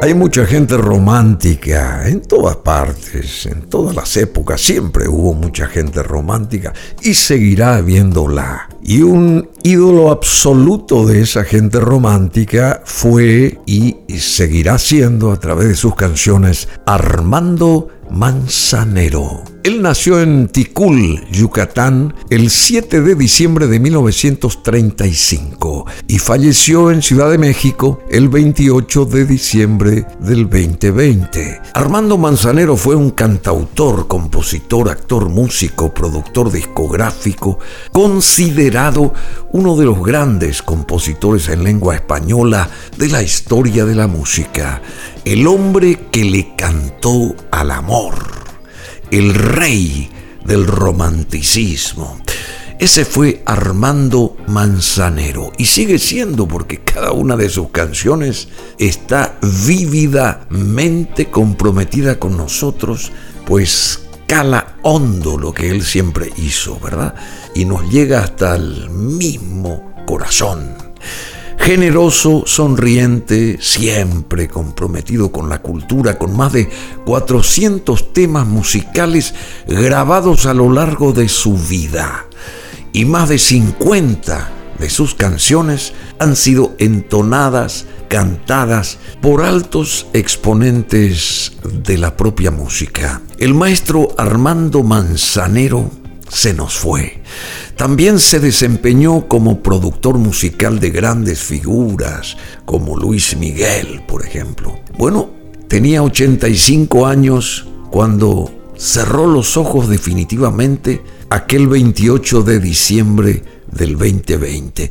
Hay mucha gente romántica en todas partes, en todas las épocas, siempre hubo mucha gente romántica y seguirá habiéndola. Y un ídolo absoluto de esa gente romántica fue y seguirá siendo a través de sus canciones Armando Manzanero. Él nació en Ticul, Yucatán, el 7 de diciembre de 1935 y falleció en Ciudad de México el 28 de diciembre del 2020. Armando Manzanero fue un cantautor, compositor, actor, músico, productor discográfico, considerado uno de los grandes compositores en lengua española de la historia de la música el hombre que le cantó al amor, el rey del romanticismo. Ese fue Armando Manzanero y sigue siendo porque cada una de sus canciones está vívidamente comprometida con nosotros, pues cala hondo lo que él siempre hizo, ¿verdad? Y nos llega hasta el mismo corazón generoso, sonriente, siempre comprometido con la cultura, con más de 400 temas musicales grabados a lo largo de su vida. Y más de 50 de sus canciones han sido entonadas, cantadas por altos exponentes de la propia música. El maestro Armando Manzanero se nos fue. También se desempeñó como productor musical de grandes figuras, como Luis Miguel, por ejemplo. Bueno, tenía 85 años cuando cerró los ojos definitivamente aquel 28 de diciembre del 2020.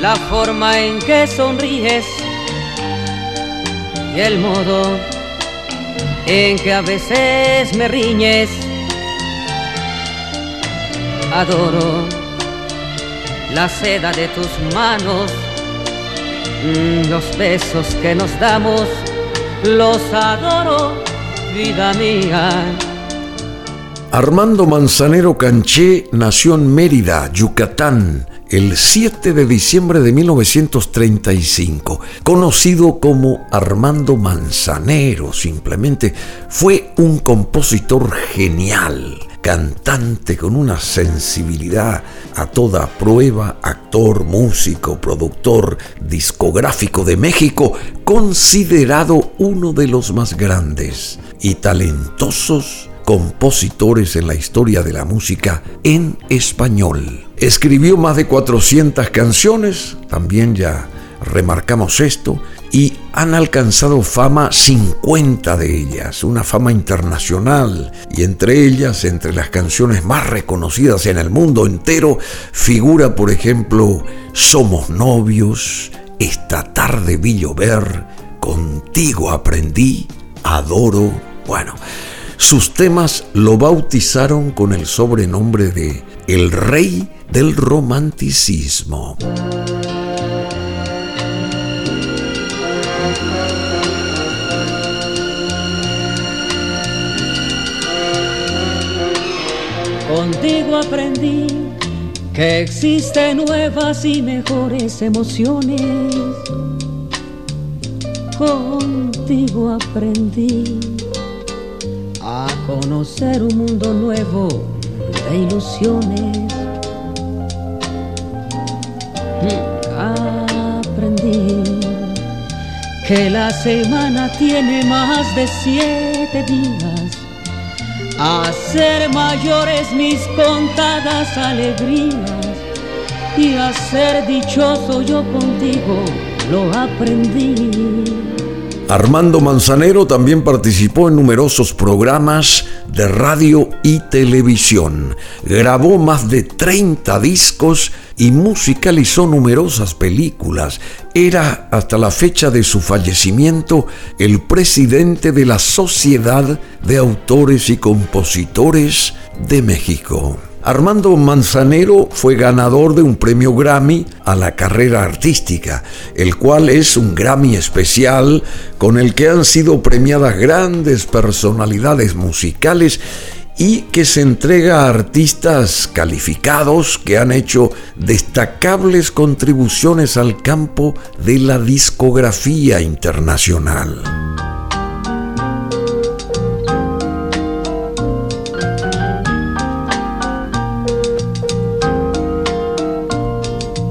la forma en que sonríes y el modo en que a veces me riñes. Adoro la seda de tus manos, mm, los besos que nos damos, los adoro, vida mía. Armando Manzanero Canché nació en Mérida, Yucatán, el 7 de diciembre de 1935, conocido como Armando Manzanero simplemente, fue un compositor genial, cantante con una sensibilidad a toda prueba, actor, músico, productor, discográfico de México, considerado uno de los más grandes y talentosos compositores en la historia de la música en español. Escribió más de 400 canciones, también ya remarcamos esto, y han alcanzado fama 50 de ellas, una fama internacional, y entre ellas, entre las canciones más reconocidas en el mundo entero, figura, por ejemplo, Somos novios, Esta tarde vi llover, Contigo aprendí, Adoro, bueno, sus temas lo bautizaron con el sobrenombre de El Rey del Romanticismo. Contigo aprendí que existen nuevas y mejores emociones. Contigo aprendí conocer un mundo nuevo de ilusiones. Aprendí que la semana tiene más de siete días. A ser mayores mis contadas alegrías y a ser dichoso yo contigo lo aprendí. Armando Manzanero también participó en numerosos programas de radio y televisión. Grabó más de 30 discos y musicalizó numerosas películas. Era, hasta la fecha de su fallecimiento, el presidente de la Sociedad de Autores y Compositores de México. Armando Manzanero fue ganador de un premio Grammy a la carrera artística, el cual es un Grammy especial con el que han sido premiadas grandes personalidades musicales y que se entrega a artistas calificados que han hecho destacables contribuciones al campo de la discografía internacional.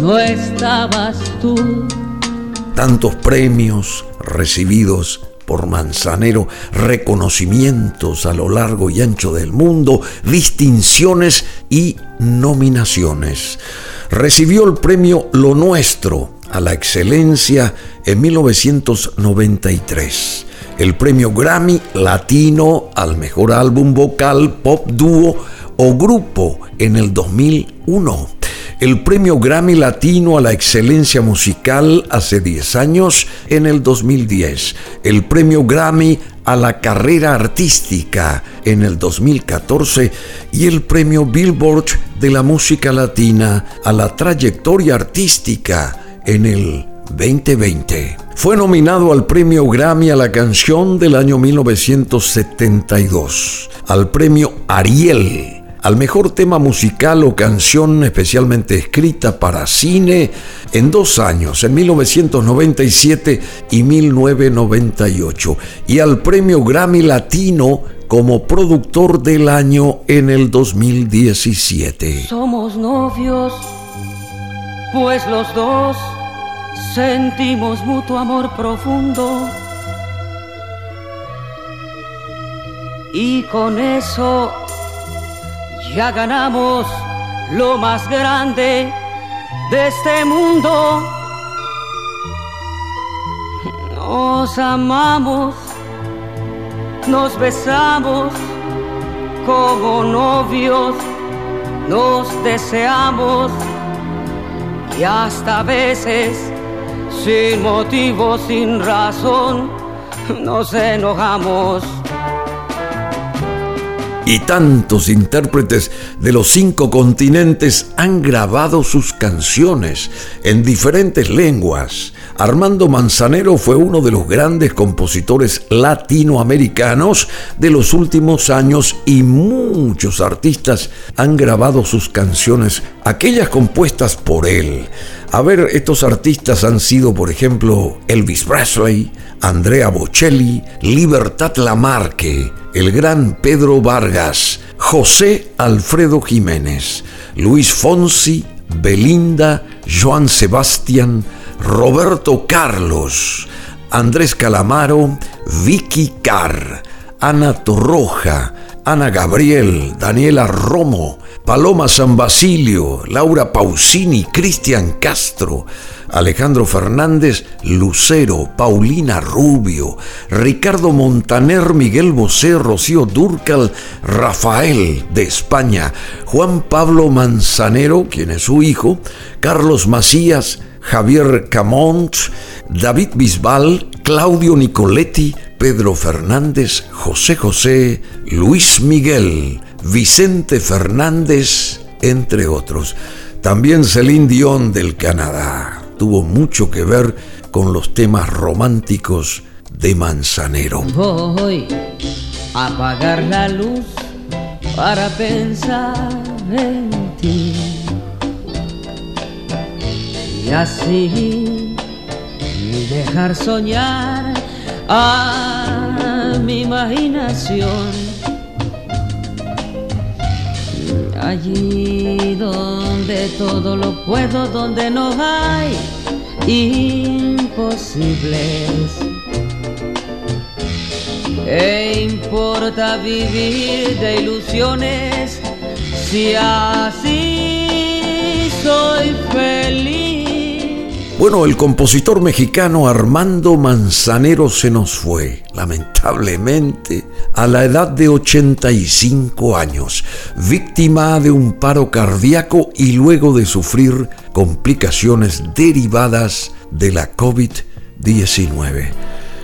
no estabas tú. Tantos premios recibidos por Manzanero, reconocimientos a lo largo y ancho del mundo, distinciones y nominaciones. Recibió el premio Lo Nuestro a la excelencia en 1993, el premio Grammy Latino al mejor álbum vocal, pop dúo o grupo en el 2001 el premio Grammy Latino a la excelencia musical hace 10 años, en el 2010, el premio Grammy a la carrera artística en el 2014 y el premio Billboard de la música latina a la trayectoria artística en el 2020. Fue nominado al premio Grammy a la canción del año 1972, al premio Ariel al mejor tema musical o canción especialmente escrita para cine en dos años, en 1997 y 1998, y al premio Grammy Latino como productor del año en el 2017. Somos novios, pues los dos sentimos mutuo amor profundo. Y con eso ya ganamos lo más grande de este mundo. Nos amamos, nos besamos como novios, nos deseamos y hasta veces sin motivo, sin razón, nos enojamos y tantos intérpretes de los cinco continentes han grabado sus canciones en diferentes lenguas. Armando Manzanero fue uno de los grandes compositores latinoamericanos de los últimos años y muchos artistas han grabado sus canciones, aquellas compuestas por él. A ver, estos artistas han sido, por ejemplo, Elvis Presley, Andrea Bocelli, Libertad Lamarque, el gran Pedro Vargas, José Alfredo Jiménez, Luis Fonsi, Belinda, Joan Sebastián, Roberto Carlos, Andrés Calamaro, Vicky Carr, Ana Torroja, Ana Gabriel, Daniela Romo, Paloma San Basilio, Laura Pausini, Cristian Castro, Alejandro Fernández, Lucero, Paulina Rubio, Ricardo Montaner, Miguel Bosé, Rocío Durcal, Rafael de España, Juan Pablo Manzanero, quien es su hijo, Carlos Macías, Javier Camont, David Bisbal, Claudio Nicoletti, Pedro Fernández, José José, Luis Miguel, Vicente Fernández, entre otros. También Celine Dion del Canadá tuvo mucho que ver con los temas románticos de Manzanero. Voy a apagar la luz para pensar en ti. Y así dejar soñar a mi imaginación. Allí donde todo lo puedo, donde no hay imposibles. ¿Qué importa vivir de ilusiones si así soy feliz? Bueno, el compositor mexicano Armando Manzanero se nos fue, lamentablemente, a la edad de 85 años, víctima de un paro cardíaco y luego de sufrir complicaciones derivadas de la COVID-19.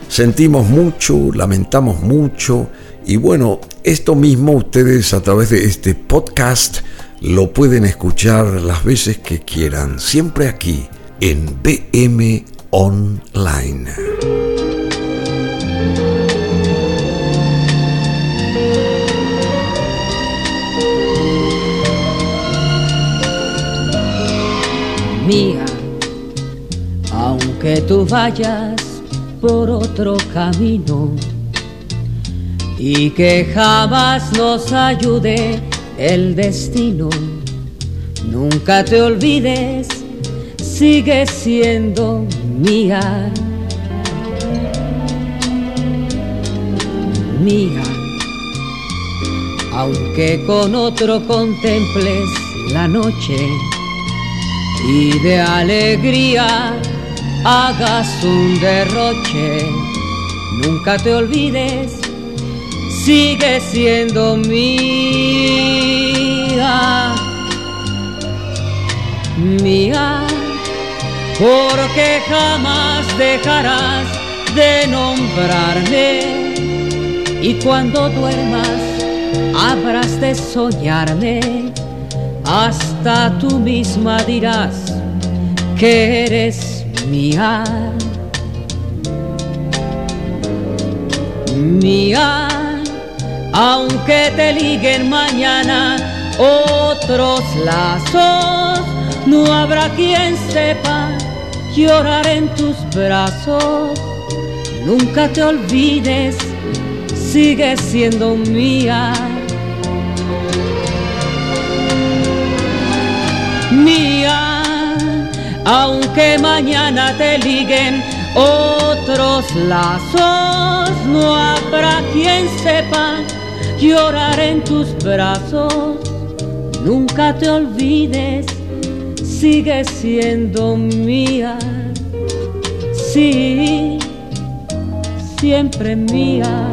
Sentimos mucho, lamentamos mucho y bueno, esto mismo ustedes a través de este podcast lo pueden escuchar las veces que quieran, siempre aquí en BM Online. Mía, aunque tú vayas por otro camino y que jamás nos ayude el destino. Nunca te olvides, sigue siendo mía. Mía, aunque con otro contemples la noche y de alegría hagas un derroche, nunca te olvides, sigue siendo mía, porque jamás dejarás de nombrarme. Y cuando duermas habrás de soñarme, hasta tú misma dirás que eres mía, mía, aunque te liguen mañana otros lazos, no habrá quien sepa llorar en tus brazos. Nunca te olvides, sigue siendo mía. Mía aunque mañana te liguen otros lazos, no habrá quien sepa llorar en tus brazos. Nunca te olvides, sigue siendo mía. Sí, siempre mía.